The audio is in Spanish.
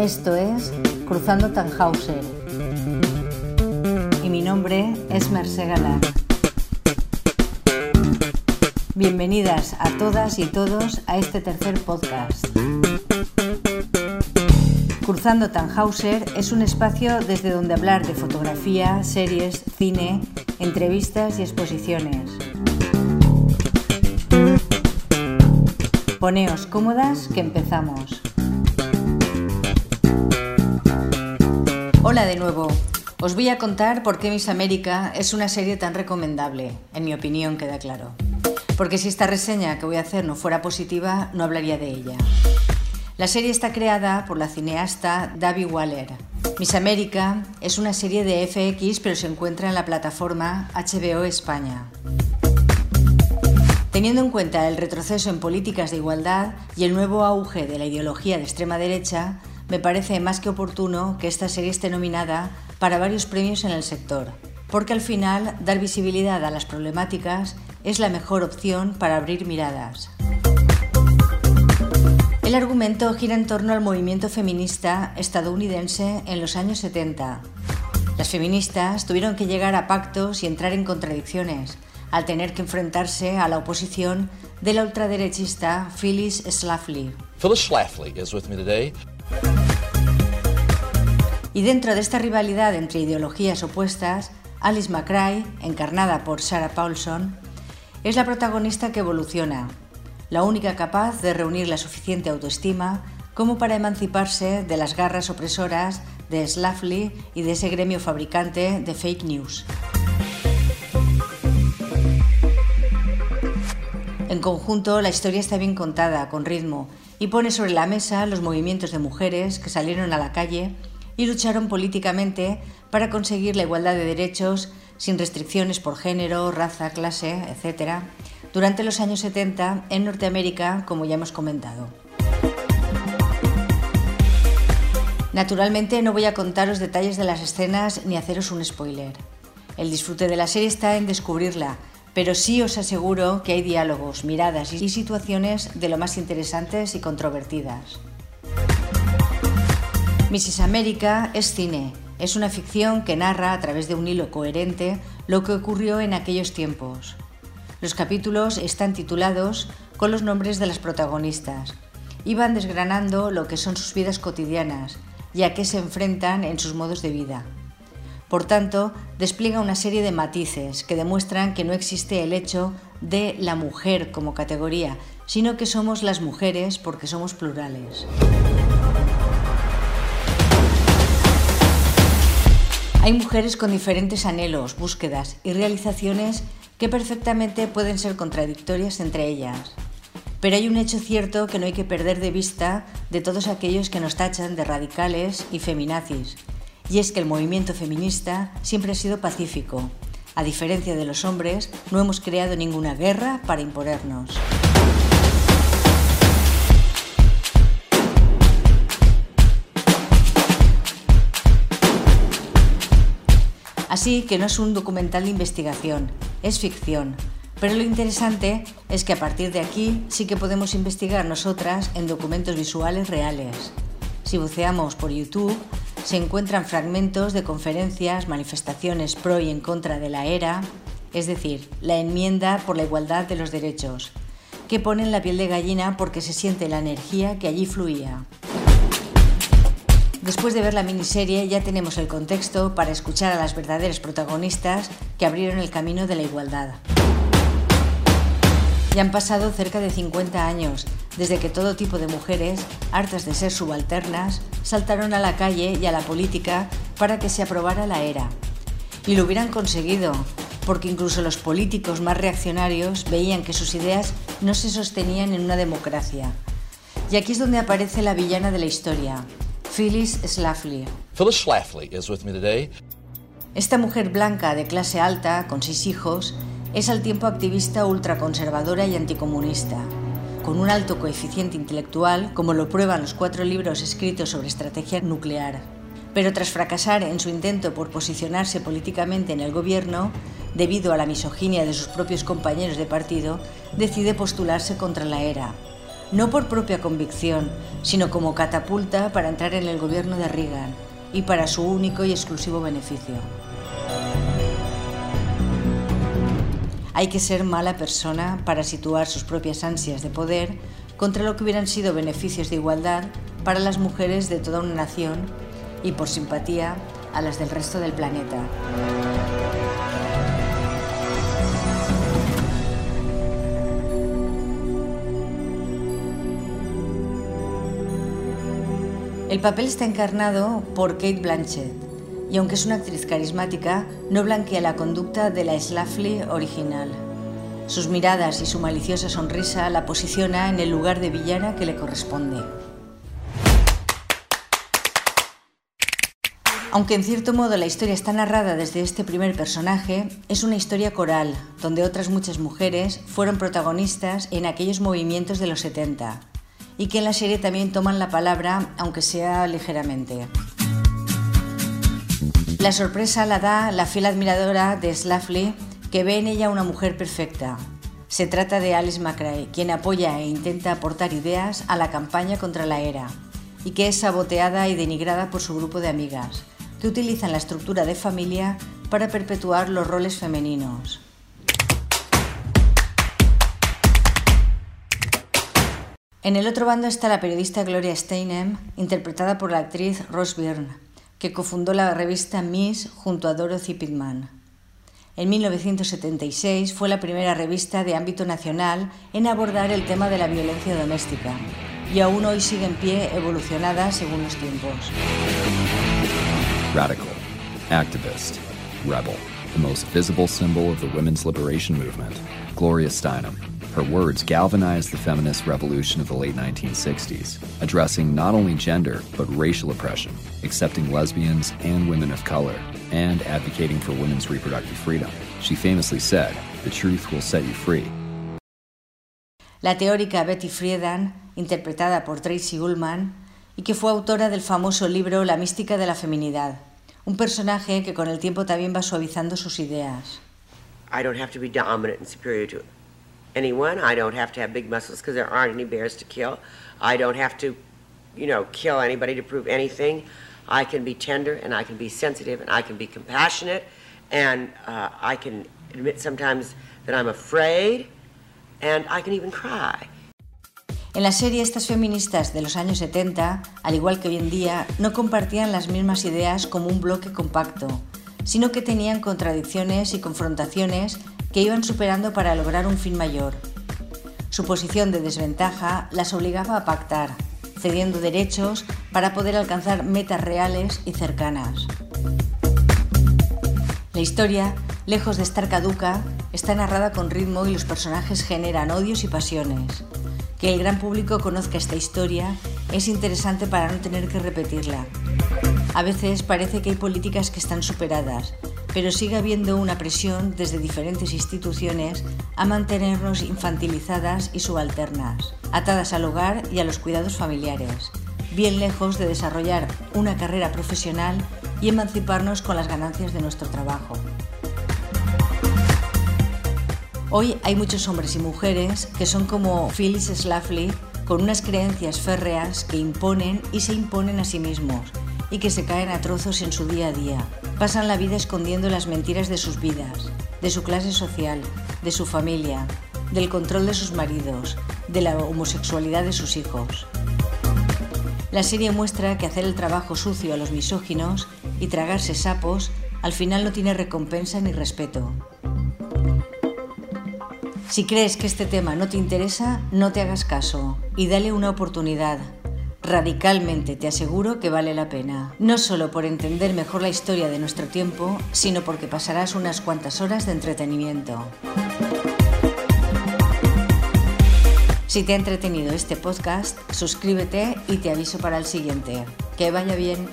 Esto es Cruzando Tannhauser. Y mi nombre es Mercé Galán. Bienvenidas a todas y todos a este tercer podcast. Cruzando Tannhauser es un espacio desde donde hablar de fotografía, series, cine, entrevistas y exposiciones. Poneos cómodas que empezamos. Hola de nuevo. Os voy a contar por qué Miss América es una serie tan recomendable, en mi opinión queda claro. Porque si esta reseña que voy a hacer no fuera positiva, no hablaría de ella. La serie está creada por la cineasta Davi Waller. Miss América es una serie de FX pero se encuentra en la plataforma HBO España. Teniendo en cuenta el retroceso en políticas de igualdad y el nuevo auge de la ideología de extrema derecha, me parece más que oportuno que esta serie esté nominada para varios premios en el sector, porque al final dar visibilidad a las problemáticas es la mejor opción para abrir miradas. El argumento gira en torno al movimiento feminista estadounidense en los años 70. Las feministas tuvieron que llegar a pactos y entrar en contradicciones, al tener que enfrentarse a la oposición de la ultraderechista Phyllis Schlafly. Phyllis Schlafly is with me today. Y dentro de esta rivalidad entre ideologías opuestas, Alice McRae, encarnada por Sarah Paulson, es la protagonista que evoluciona, la única capaz de reunir la suficiente autoestima como para emanciparse de las garras opresoras de Schlafly y de ese gremio fabricante de fake news. En conjunto, la historia está bien contada, con ritmo, y pone sobre la mesa los movimientos de mujeres que salieron a la calle y lucharon políticamente para conseguir la igualdad de derechos sin restricciones por género, raza, clase, etc., durante los años 70 en Norteamérica, como ya hemos comentado. Naturalmente no voy a contaros detalles de las escenas ni haceros un spoiler. El disfrute de la serie está en descubrirla, pero sí os aseguro que hay diálogos, miradas y situaciones de lo más interesantes y controvertidas. Mrs. América es cine, es una ficción que narra a través de un hilo coherente lo que ocurrió en aquellos tiempos. Los capítulos están titulados con los nombres de las protagonistas y van desgranando lo que son sus vidas cotidianas y a qué se enfrentan en sus modos de vida. Por tanto, despliega una serie de matices que demuestran que no existe el hecho de la mujer como categoría, sino que somos las mujeres porque somos plurales. Hay mujeres con diferentes anhelos, búsquedas y realizaciones que perfectamente pueden ser contradictorias entre ellas. Pero hay un hecho cierto que no hay que perder de vista de todos aquellos que nos tachan de radicales y feminazis, y es que el movimiento feminista siempre ha sido pacífico. A diferencia de los hombres, no hemos creado ninguna guerra para imponernos. Así que no es un documental de investigación, es ficción. Pero lo interesante es que a partir de aquí sí que podemos investigar nosotras en documentos visuales reales. Si buceamos por YouTube, se encuentran fragmentos de conferencias, manifestaciones pro y en contra de la ERA, es decir, la enmienda por la igualdad de los derechos, que ponen la piel de gallina porque se siente la energía que allí fluía. Después de ver la miniserie ya tenemos el contexto para escuchar a las verdaderas protagonistas que abrieron el camino de la igualdad. Ya han pasado cerca de 50 años desde que todo tipo de mujeres, hartas de ser subalternas, saltaron a la calle y a la política para que se aprobara la era. Y lo hubieran conseguido, porque incluso los políticos más reaccionarios veían que sus ideas no se sostenían en una democracia. Y aquí es donde aparece la villana de la historia, Phyllis Schlafly. Phyllis Schlafly is with me today. Esta mujer blanca de clase alta, con seis hijos, es al tiempo activista ultraconservadora y anticomunista. Con un alto coeficiente intelectual, como lo prueban los cuatro libros escritos sobre estrategia nuclear. Pero tras fracasar en su intento por posicionarse políticamente en el gobierno, debido a la misoginia de sus propios compañeros de partido, decide postularse contra la ERA, no por propia convicción, sino como catapulta para entrar en el gobierno de Reagan y para su único y exclusivo beneficio. Hay que ser mala persona para situar sus propias ansias de poder contra lo que hubieran sido beneficios de igualdad para las mujeres de toda una nación y por simpatía a las del resto del planeta. El papel está encarnado por Kate Blanchett y aunque es una actriz carismática, no blanquea la conducta de la Slafley original. Sus miradas y su maliciosa sonrisa la posiciona en el lugar de villana que le corresponde. Aunque en cierto modo la historia está narrada desde este primer personaje, es una historia coral, donde otras muchas mujeres fueron protagonistas en aquellos movimientos de los 70, y que en la serie también toman la palabra, aunque sea ligeramente. La sorpresa la da la fiel admiradora de Slafley, que ve en ella una mujer perfecta. Se trata de Alice McRae, quien apoya e intenta aportar ideas a la campaña contra la ERA, y que es saboteada y denigrada por su grupo de amigas, que utilizan la estructura de familia para perpetuar los roles femeninos. En el otro bando está la periodista Gloria Steinem, interpretada por la actriz Rose Byrne, que cofundó la revista Miss junto a Dorothy Pitman. En 1976 fue la primera revista de ámbito nacional en abordar el tema de la violencia doméstica y aún hoy sigue en pie evolucionada según los tiempos. Radical, activist, rebel, the most visible symbol of the women's liberation movement, Gloria Steinem. Her words galvanized the feminist revolution of the late 1960s, addressing not only gender, but racial oppression, accepting lesbians and women of color, and advocating for women's reproductive freedom. She famously said, The truth will set you free. La teórica Betty Friedan, interpretada por Tracy Ullman, y que fue autora del famoso libro La mística de la feminidad, un personaje que con el tiempo también va suavizando sus ideas. I don't have to be dominant and superior to anyone. I don't have to have big muscles because there aren't any bears to kill. I don't have to, you know, kill anybody to prove anything. I can be tender and I can be sensitive and I can be compassionate and uh, I can admit sometimes that I'm afraid and I can even cry. En la serie, estas feministas de los años 70, al igual que hoy en día, no compartían las mismas ideas como un bloque compacto, sino que tenían contradicciones y confrontaciones que iban superando para lograr un fin mayor. Su posición de desventaja las obligaba a pactar, cediendo derechos para poder alcanzar metas reales y cercanas. La historia, lejos de estar caduca, está narrada con ritmo y los personajes generan odios y pasiones. Que el gran público conozca esta historia es interesante para no tener que repetirla. A veces parece que hay políticas que están superadas, pero sigue habiendo una presión desde diferentes instituciones a mantenernos infantilizadas y subalternas, atadas al hogar y a los cuidados familiares, bien lejos de desarrollar una carrera profesional y emanciparnos con las ganancias de nuestro trabajo. Hoy hay muchos hombres y mujeres que son como Phyllis Schlafly, con unas creencias férreas que imponen y se imponen a sí mismos y que se caen a trozos en su día a día. Pasan la vida escondiendo las mentiras de sus vidas, de su clase social, de su familia, del control de sus maridos, de la homosexualidad de sus hijos. La serie muestra que hacer el trabajo sucio a los misóginos y tragarse sapos al final no tiene recompensa ni respeto. Si crees que este tema no te interesa, no te hagas caso y dale una oportunidad radicalmente te aseguro que vale la pena. No solo por entender mejor la historia de nuestro tiempo, sino porque pasarás unas cuantas horas de entretenimiento. Si te ha entretenido este podcast, suscríbete y te aviso para el siguiente. Que vaya bien.